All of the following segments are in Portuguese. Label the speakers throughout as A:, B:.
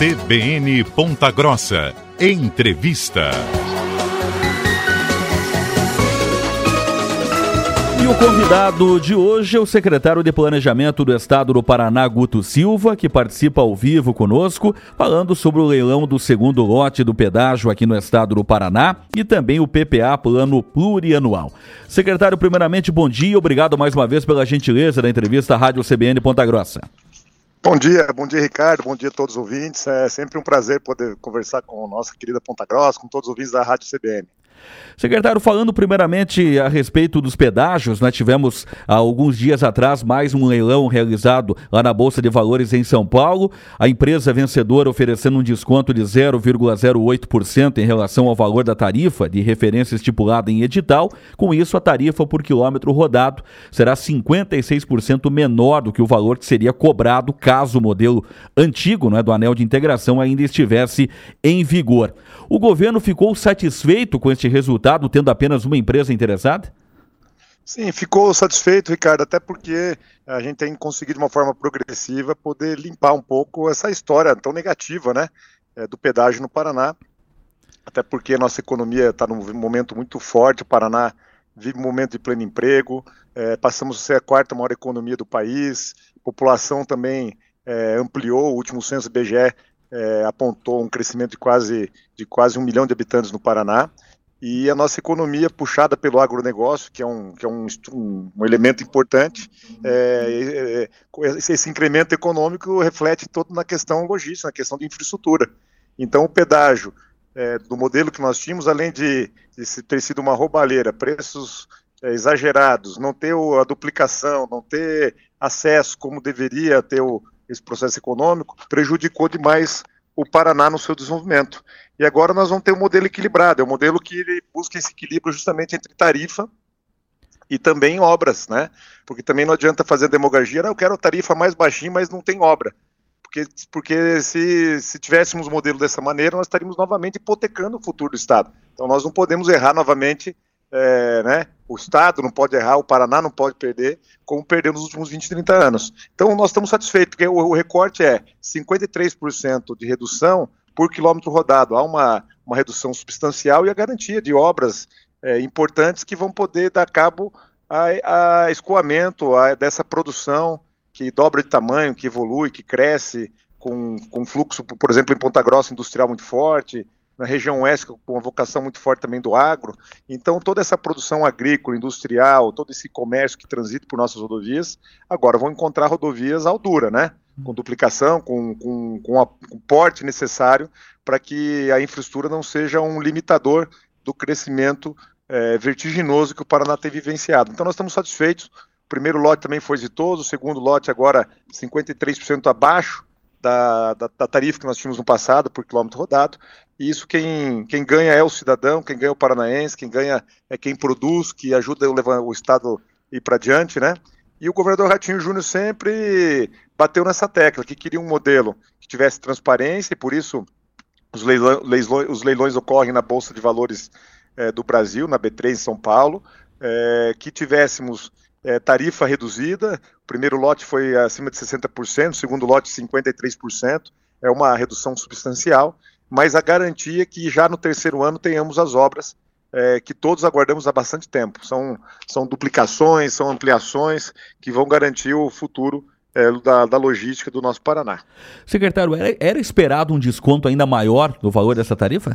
A: CBN Ponta Grossa. Entrevista.
B: E o convidado de hoje é o secretário de Planejamento do Estado do Paraná, Guto Silva, que participa ao vivo conosco, falando sobre o leilão do segundo lote do pedágio aqui no estado do Paraná e também o PPA, Plano Plurianual. Secretário, primeiramente, bom dia, obrigado mais uma vez pela gentileza da entrevista à Rádio CBN Ponta Grossa.
C: Bom dia, bom dia Ricardo, bom dia a todos os ouvintes. É sempre um prazer poder conversar com a nossa querida Ponta Grossa, com todos os ouvintes da Rádio CBN.
B: Secretário, falando primeiramente a respeito dos pedágios, nós tivemos há alguns dias atrás mais um leilão realizado lá na Bolsa de Valores em São Paulo. A empresa vencedora oferecendo um desconto de 0,08% em relação ao valor da tarifa de referência estipulada em edital. Com isso, a tarifa por quilômetro rodado será 56% menor do que o valor que seria cobrado caso o modelo antigo né, do anel de integração ainda estivesse em vigor. O governo ficou satisfeito com este resultado, tendo apenas uma empresa interessada?
C: Sim, ficou satisfeito, Ricardo, até porque a gente tem conseguido de uma forma progressiva poder limpar um pouco essa história tão negativa, né, é, do pedágio no Paraná. Até porque a nossa economia está num momento muito forte, o Paraná vive um momento de pleno emprego, é, passamos a ser a quarta maior economia do país, a população também é, ampliou, o último censo BGE é, apontou um crescimento de quase, de quase um milhão de habitantes no Paraná, e a nossa economia puxada pelo agronegócio, que é um, que é um, um elemento importante, é, é, esse incremento econômico reflete todo na questão logística, na questão de infraestrutura. Então, o pedágio é, do modelo que nós tínhamos, além de, de ter sido uma roubalheira, preços é, exagerados, não ter a duplicação, não ter acesso como deveria ter o, esse processo econômico, prejudicou demais o Paraná no seu desenvolvimento. E agora nós vamos ter um modelo equilibrado, é um modelo que busca esse equilíbrio justamente entre tarifa e também obras, né? Porque também não adianta fazer demagogia, eu quero tarifa mais baixinha, mas não tem obra. Porque, porque se, se tivéssemos um modelo dessa maneira, nós estaríamos novamente hipotecando o futuro do Estado. Então nós não podemos errar novamente é, né, o Estado não pode errar, o Paraná não pode perder, como perdeu nos últimos 20, 30 anos. Então, nós estamos satisfeitos, porque o, o recorte é 53% de redução por quilômetro rodado. Há uma, uma redução substancial e a garantia de obras é, importantes que vão poder dar cabo a, a escoamento a, dessa produção que dobra de tamanho, que evolui, que cresce, com, com fluxo, por exemplo, em Ponta Grossa industrial muito forte, na região oeste, com uma vocação muito forte também do agro. Então, toda essa produção agrícola, industrial, todo esse comércio que transita por nossas rodovias, agora vão encontrar rodovias à altura, né? Com duplicação, com, com, com, a, com o porte necessário para que a infraestrutura não seja um limitador do crescimento é, vertiginoso que o Paraná tem vivenciado. Então, nós estamos satisfeitos. O primeiro lote também foi exitoso, o segundo lote agora 53% abaixo da, da, da, tarifa que nós tínhamos no passado por quilômetro rodado. E isso quem, quem ganha é o cidadão, quem ganha é o paranaense, quem ganha é quem produz, que ajuda o, o Estado ir para diante, né? E o governador Ratinho Júnior sempre bateu nessa tecla, que queria um modelo que tivesse transparência, e por isso os leilões, os leilões ocorrem na Bolsa de Valores é, do Brasil, na B3 em São Paulo, é, que tivéssemos é, tarifa reduzida. O primeiro lote foi acima de 60%, o segundo lote 53%. É uma redução substancial, mas a garantia é que já no terceiro ano tenhamos as obras é, que todos aguardamos há bastante tempo. São, são duplicações, são ampliações que vão garantir o futuro é, da, da, logística do nosso Paraná.
B: Secretário, era, era esperado um desconto ainda maior do valor dessa tarifa?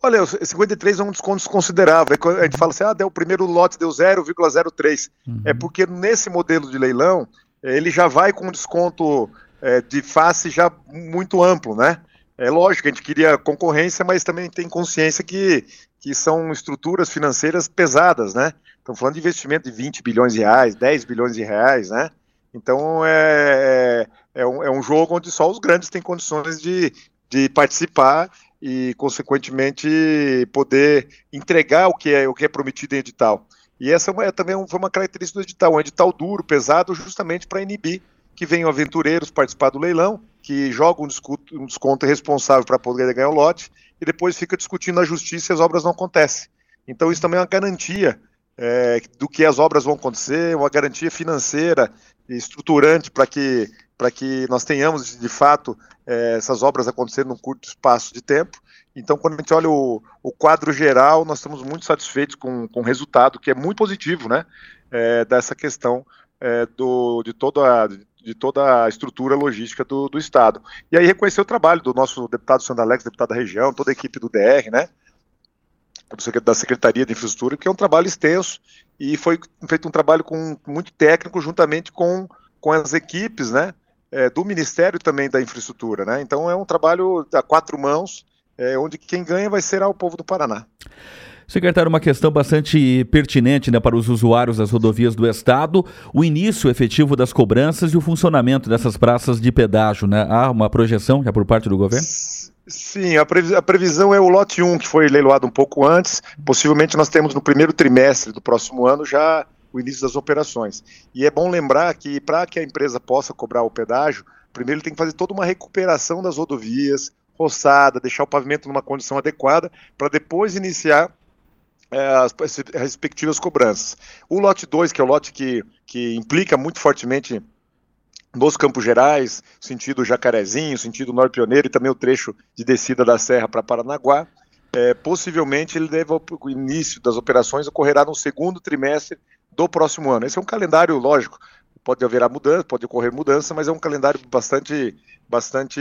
C: Olha, 53 é um desconto considerável. A gente fala assim, ah, deu, o primeiro lote deu 0,03. Uhum. É porque nesse modelo de leilão, ele já vai com um desconto é, de face já muito amplo, né? É lógico, a gente queria concorrência, mas também tem consciência que, que são estruturas financeiras pesadas, né? Estamos falando de investimento de 20 bilhões de reais, 10 bilhões de reais, né? Então é, é, é, um, é um jogo onde só os grandes têm condições de, de participar e, consequentemente, poder entregar o que é, o que é prometido em edital. E essa é, também foi uma característica do edital, um edital duro, pesado, justamente para inibir que venham aventureiros participar do leilão, que jogam um desconto, um desconto responsável para poder ganhar o lote, e depois fica discutindo na justiça e as obras não acontecem. Então isso também é uma garantia é, do que as obras vão acontecer, uma garantia financeira e estruturante para que que nós tenhamos, de fato, é, essas obras acontecendo num curto espaço de tempo. Então, quando a gente olha o, o quadro geral, nós estamos muito satisfeitos com, com o resultado, que é muito positivo, né, é, dessa questão é, do, de, toda a, de toda a estrutura logística do, do Estado. E aí reconhecer o trabalho do nosso deputado Sandro Alex, deputado da região, toda a equipe do DR, né, da Secretaria de Infraestrutura, que é um trabalho extenso e foi feito um trabalho com, muito técnico juntamente com, com as equipes, né, é, do Ministério também da Infraestrutura, né, então é um trabalho a quatro mãos, é, onde quem ganha vai ser o povo do Paraná.
B: Secretário, uma questão bastante pertinente né, para os usuários das rodovias do Estado, o início efetivo das cobranças e o funcionamento dessas praças de pedágio. Né? Há uma projeção já por parte do governo?
C: Sim, a, previsão é o lote 1, que foi leiloado um pouco antes. Possivelmente nós temos no primeiro trimestre do próximo ano já o início das operações. E é bom lembrar que para que a empresa possa cobrar o pedágio, primeiro tem que fazer toda uma recuperação das rodovias, roçada, deixar o pavimento numa condição adequada, para depois iniciar as, as, respectivas cobranças. O lote 2, que é o lote que, que implica muito fortemente nos Campos Gerais, sentido Jacarezinho, sentido Norte Pioneiro e também o trecho de descida da Serra para Paranaguá, é, possivelmente ele deve o início das operações ocorrerá no segundo trimestre do próximo ano. Esse é um calendário lógico, pode haver mudança, pode ocorrer mudança, mas é um calendário bastante, bastante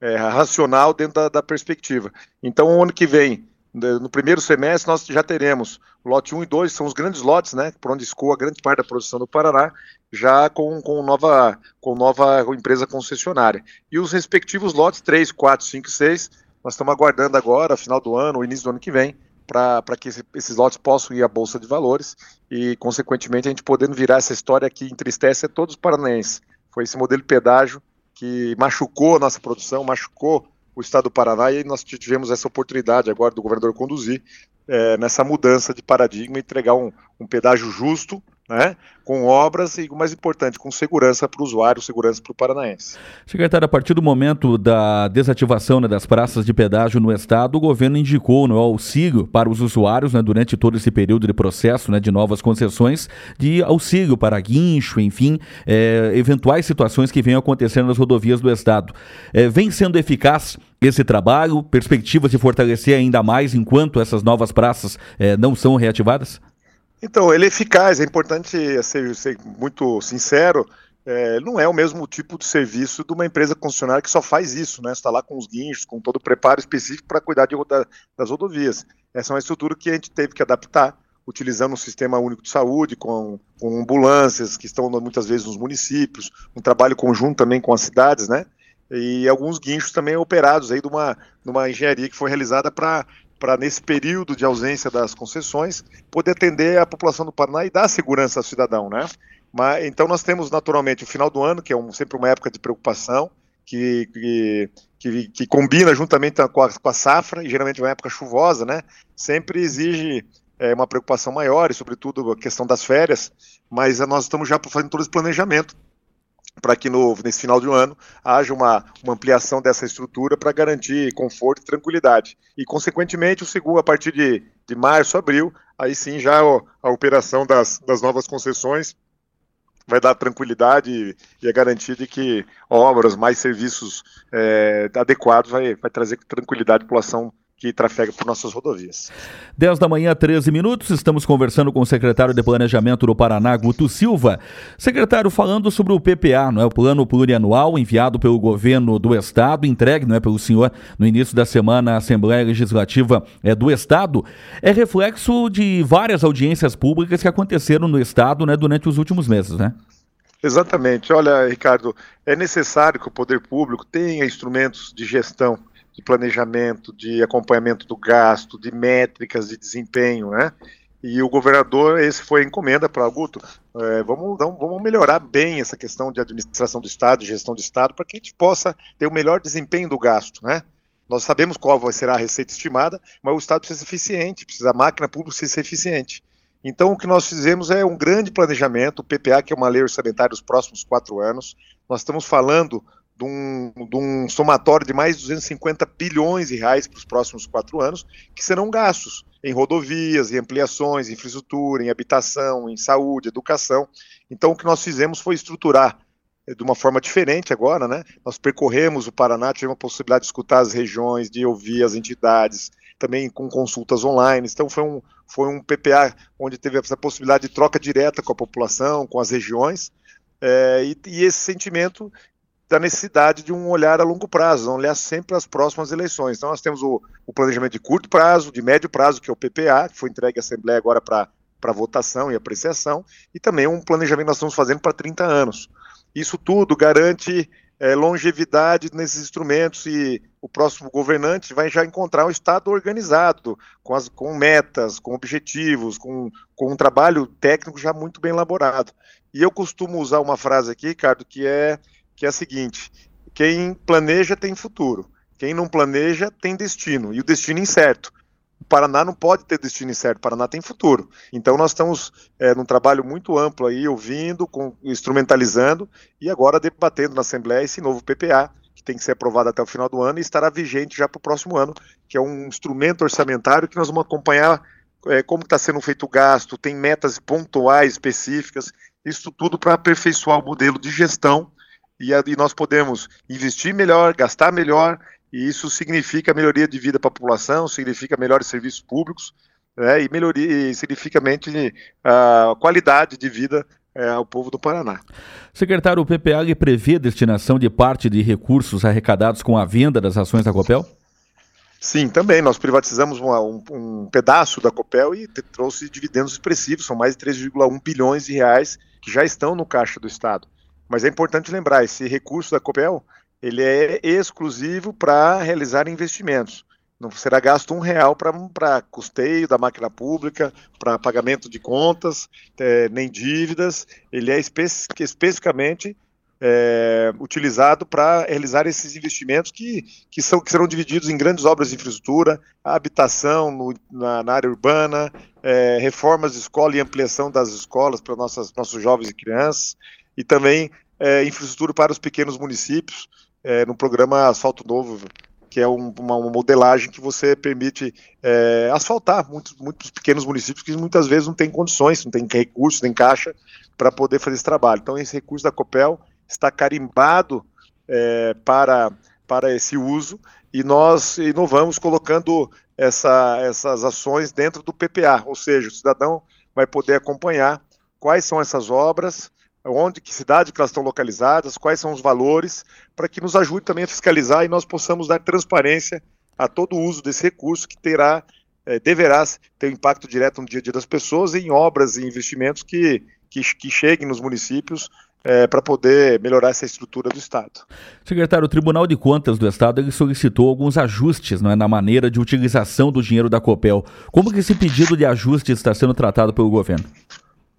C: é, racional dentro da, da perspectiva. Então, o ano que vem no primeiro semestre nós já teremos lote 1 e 2, são os grandes lotes, né, por onde escoa grande parte da produção do Paraná, já com, com, nova, com nova empresa concessionária. E os respectivos lotes 3, 4, 5 e 6, nós estamos aguardando agora, final do ano, início do ano que vem, para que esse, esses lotes possam ir à Bolsa de Valores e, consequentemente, a gente podendo virar essa história que entristece a todos os paranaenses. Foi esse modelo de pedágio que machucou a nossa produção, machucou o estado do Paraná e nós tivemos essa oportunidade agora do governador conduzir é, nessa mudança de paradigma e entregar um, um pedágio justo, né, com obras e, o mais importante, com segurança para o usuário, segurança para o paranaense.
B: Secretário, a partir do momento da desativação né, das praças de pedágio no estado, o governo indicou no auxílio para os usuários, né, durante todo esse período de processo né, de novas concessões, de auxílio para guincho, enfim, é, eventuais situações que venham acontecendo nas rodovias do estado. É, vem sendo eficaz esse trabalho, perspectivas de fortalecer ainda mais enquanto essas novas praças é, não são reativadas?
C: Então, ele é eficaz, é importante ser, ser muito sincero, é, não é o mesmo tipo de serviço de uma empresa concessionária que só faz isso, né? Está lá com os guinchos, com todo o preparo específico para cuidar de, da, das rodovias. Essa é uma estrutura que a gente teve que adaptar, utilizando um sistema único de saúde, com, com ambulâncias que estão muitas vezes nos municípios, um trabalho conjunto também com as cidades, né? E alguns guinchos também operados aí de uma, de uma engenharia que foi realizada para para, nesse período de ausência das concessões, poder atender a população do Paraná e dar segurança ao cidadão, né? Mas, então nós temos naturalmente o final do ano, que é um, sempre uma época de preocupação, que, que, que, combina juntamente com a, com a, safra, e geralmente é uma época chuvosa, né? Sempre exige é, uma preocupação maior, e sobretudo a questão das férias, mas nós estamos já fazendo todo esse planejamento para que no, nesse final de um ano haja uma, uma ampliação dessa estrutura para garantir conforto e tranquilidade. E, consequentemente, o segundo, a partir de, de março, abril, aí sim já a, a operação das, das novas concessões vai dar tranquilidade e, a garantia de que obras, mais serviços é, adequados vai, vai trazer tranquilidade à população que trafega por nossas rodovias.
B: 10 da manhã, 13 minutos, estamos conversando com o secretário de Planejamento do Paraná, Guto Silva. Secretário, falando sobre o PPA, não é o plano plurianual enviado pelo governo do estado, entregue, não é pelo senhor no início da semana à Assembleia Legislativa é, do estado, é reflexo de várias audiências públicas que aconteceram no estado, né, durante os últimos meses, né?
C: Exatamente. Olha, Ricardo, é necessário que o poder público tenha instrumentos de gestão de planejamento, de acompanhamento do gasto, de métricas de desempenho, né? E o governador, esse foi a encomenda para Guto. É, vamos, vamos melhorar bem essa questão de administração do Estado, gestão do Estado, para que a gente possa ter o melhor desempenho do gasto, né? Nós sabemos qual vai ser a receita estimada, mas o Estado precisa ser eficiente, precisa a máquina pública precisa ser eficiente. Então, o que nós fizemos é um grande planejamento, o PPA, que é uma lei orçamentária dos próximos quatro anos. Nós estamos falando de um, de um somatório de mais de 250 bilhões de reais para os próximos quatro anos, que serão gastos em rodovias, em ampliações, em infraestrutura, em habitação, em saúde, educação. Então, o que nós fizemos foi estruturar de uma forma diferente agora, né? Nós percorremos o Paraná, tivemos a possibilidade de escutar as regiões, de ouvir as entidades, também com consultas online. Então foi um, foi um PPA onde teve essa possibilidade de troca direta com a população, com as regiões, é, e, e, esse sentimento da necessidade de um olhar a longo prazo, um olhar sempre às próximas eleições. Então nós temos o, o planejamento de curto prazo, de médio prazo, que é o PPA, que foi entregue à Assembleia agora para para votação e apreciação, e também um planejamento que nós estamos fazendo para 30 anos. Isso tudo garante é, longevidade nesses instrumentos e o próximo governante vai já encontrar um Estado organizado, com, as, com metas, com objetivos, com, com um trabalho técnico já muito bem elaborado. E eu costumo usar uma frase aqui, Ricardo, que é, que é a seguinte: quem planeja tem futuro, quem não planeja tem destino, e o destino incerto. O Paraná não pode ter destino incerto, o Paraná tem futuro. Então nós estamos é, num trabalho muito amplo aí, ouvindo, com, instrumentalizando e agora debatendo na Assembleia esse novo PPA, que tem que ser aprovado até o final do ano e estará vigente já para o próximo ano, que é um instrumento orçamentário que nós vamos acompanhar é, como está sendo feito o gasto, tem metas pontuais específicas, isso tudo para aperfeiçoar o modelo de gestão e, e nós podemos investir melhor, gastar melhor e isso significa melhoria de vida para a população, significa melhores serviços públicos, né, e melhoria, e significa a qualidade de vida é, ao povo do Paraná.
B: Secretário, o PPA prevê destinação de parte de recursos arrecadados com a venda das ações da Copel?
C: Sim, também. Nós privatizamos uma, um, um, pedaço da Copel e trouxe dividendos expressivos, são mais de 3,1 bilhões de reais que já estão no caixa do Estado. Mas é importante lembrar, esse recurso da Copel ele é exclusivo para realizar investimentos. Não será gasto um real para custeio da máquina pública, para pagamento de contas, é, nem dívidas. Ele é espe especificamente é, utilizado para realizar esses investimentos que, que, são, que serão divididos em grandes obras de infraestrutura, habitação no, na, na, área urbana, é, reformas de escola e ampliação das escolas para nossas, nossos jovens e crianças, e também é, infraestrutura para os pequenos municípios, é, no programa Asfalto Novo, que é um, uma, uma, modelagem que você permite é, asfaltar muitos, muitos pequenos municípios que muitas vezes não têm condições, não tem recursos, nem caixa para poder fazer esse trabalho. Então, esse recurso da Copel está carimbado é, para, para esse uso e nós inovamos colocando essa, essas ações dentro do PPA, ou seja, o cidadão vai poder acompanhar quais são essas obras, onde, que cidade que elas estão localizadas, quais são os valores, para que nos ajude também a fiscalizar e nós possamos dar transparência a todo o uso desse recurso que terá, é, deverá ter um impacto direto no dia a dia das pessoas em obras e investimentos que, que, que cheguem nos municípios é, para poder melhorar essa estrutura do Estado.
B: Secretário, o Tribunal de Contas do Estado solicitou alguns ajustes é, na maneira de utilização do dinheiro da COPEL. Como que esse pedido de ajuste está sendo tratado pelo governo?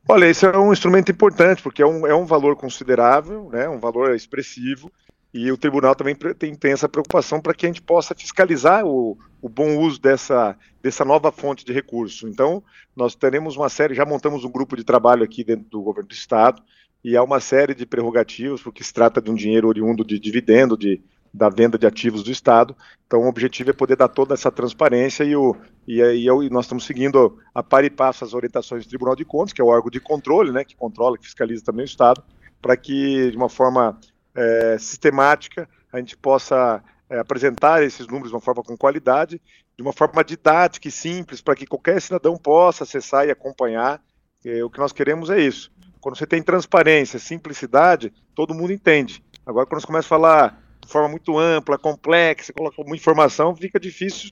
C: Olha, esse é um instrumento importante, porque é um, é um valor considerável, né, um valor expressivo, e o tribunal também tem, tem essa preocupação para que a gente possa fiscalizar o, o bom uso dessa, dessa nova fonte de recurso. Então, nós teremos uma série, já montamos um grupo de trabalho aqui dentro do governo do Estado, e há uma série de prerrogativas, porque se trata de um dinheiro oriundo de dividendo, de, da venda de ativos do Estado. Então, o objetivo é poder dar toda essa transparência e, o, e, e, e nós estamos seguindo a par e passo as orientações do Tribunal de Contas, que é o órgão de controle, né, que controla, que fiscaliza também o Estado, para que, de uma forma é, sistemática, a gente possa é, apresentar esses números de uma forma com qualidade, de uma forma didática e simples, para que qualquer cidadão possa acessar e acompanhar. É, o que nós queremos é isso. Quando você tem transparência, simplicidade, todo mundo entende. Agora, quando você começa a falar de forma muito ampla, complexa, coloca muita informação, fica difícil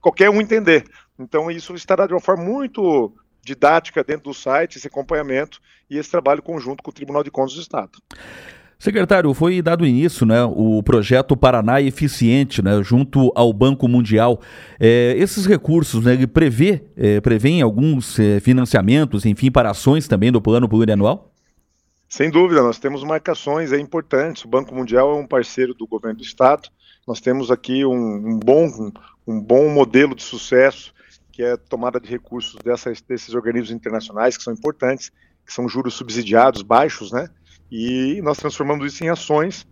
C: qualquer um entender. Então, isso estará de uma forma muito didática dentro do site, esse acompanhamento e esse trabalho conjunto com o Tribunal de Contas do Estado.
B: Secretário, foi dado início né, o projeto Paraná Eficiente, né, junto ao Banco Mundial. É, esses recursos, né, prevê, é, prevê alguns é, financiamentos, enfim, para ações também do plano plurianual?
C: Sem dúvida, nós temos marcações é importantes. O Banco Mundial é um parceiro do governo do Estado. Nós temos aqui um, um bom, um, um, bom modelo de sucesso, que é a tomada de recursos dessas, desses organismos internacionais, que são importantes, que são juros subsidiados, baixos, né? E nós transformamos isso em ações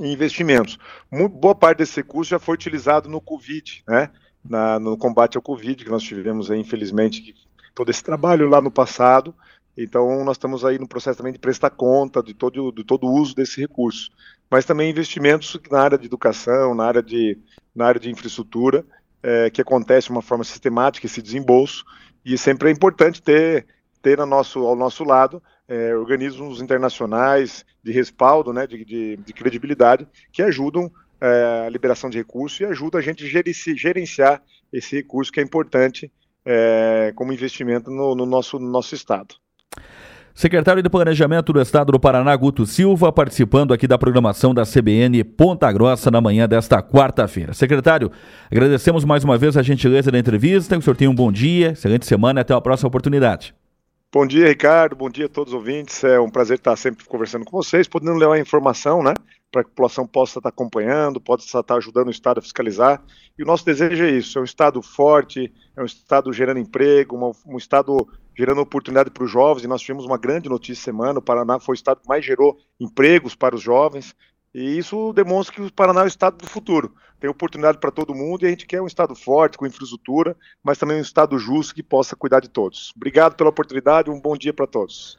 C: e investimentos. Muito, boa parte desse recurso já foi utilizado no Covid, né? Na, no combate ao Covid, que nós tivemos, aí, infelizmente, todo esse trabalho lá no passado, Então, nós estamos aí no processo também de prestar conta de todo, de todo o uso desse recurso. Mas também investimentos na área de educação, na área de, na área de infraestrutura, é, que acontece de uma forma sistemática, esse desembolso, e sempre é importante ter, ter nosso, ao nosso lado é, organismos internacionais de respaldo, né, de, de, de credibilidade, que ajudam é, a liberação de recursos e ajudam a gente a gerenciar esse recurso que é importante é, como investimento no, no, nosso, no nosso Estado.
B: Secretário de Planejamento do Estado do Paraná, Guto Silva, participando aqui da programação da CBN Ponta Grossa na manhã desta quarta-feira. Secretário, agradecemos mais uma vez a gentileza da entrevista, que o senhor tenha um bom dia, excelente semana e até a próxima oportunidade.
C: Bom dia, Ricardo. Bom dia a todos os ouvintes. É um prazer estar sempre conversando com vocês, podendo levar informação, né? Para que a população possa estar acompanhando, possa estar ajudando o Estado a fiscalizar. E o nosso desejo é isso: é um Estado forte, é um Estado gerando emprego, um Estado gerando oportunidade para os jovens, e nós tivemos uma grande notícia semana, o Paraná foi o estado que mais gerou empregos para os jovens, e isso demonstra que o Paraná é o estado do futuro. Tem oportunidade para todo mundo e a gente quer um estado forte, com infraestrutura, mas também um estado justo que possa cuidar de todos. Obrigado pela oportunidade, um bom dia para todos.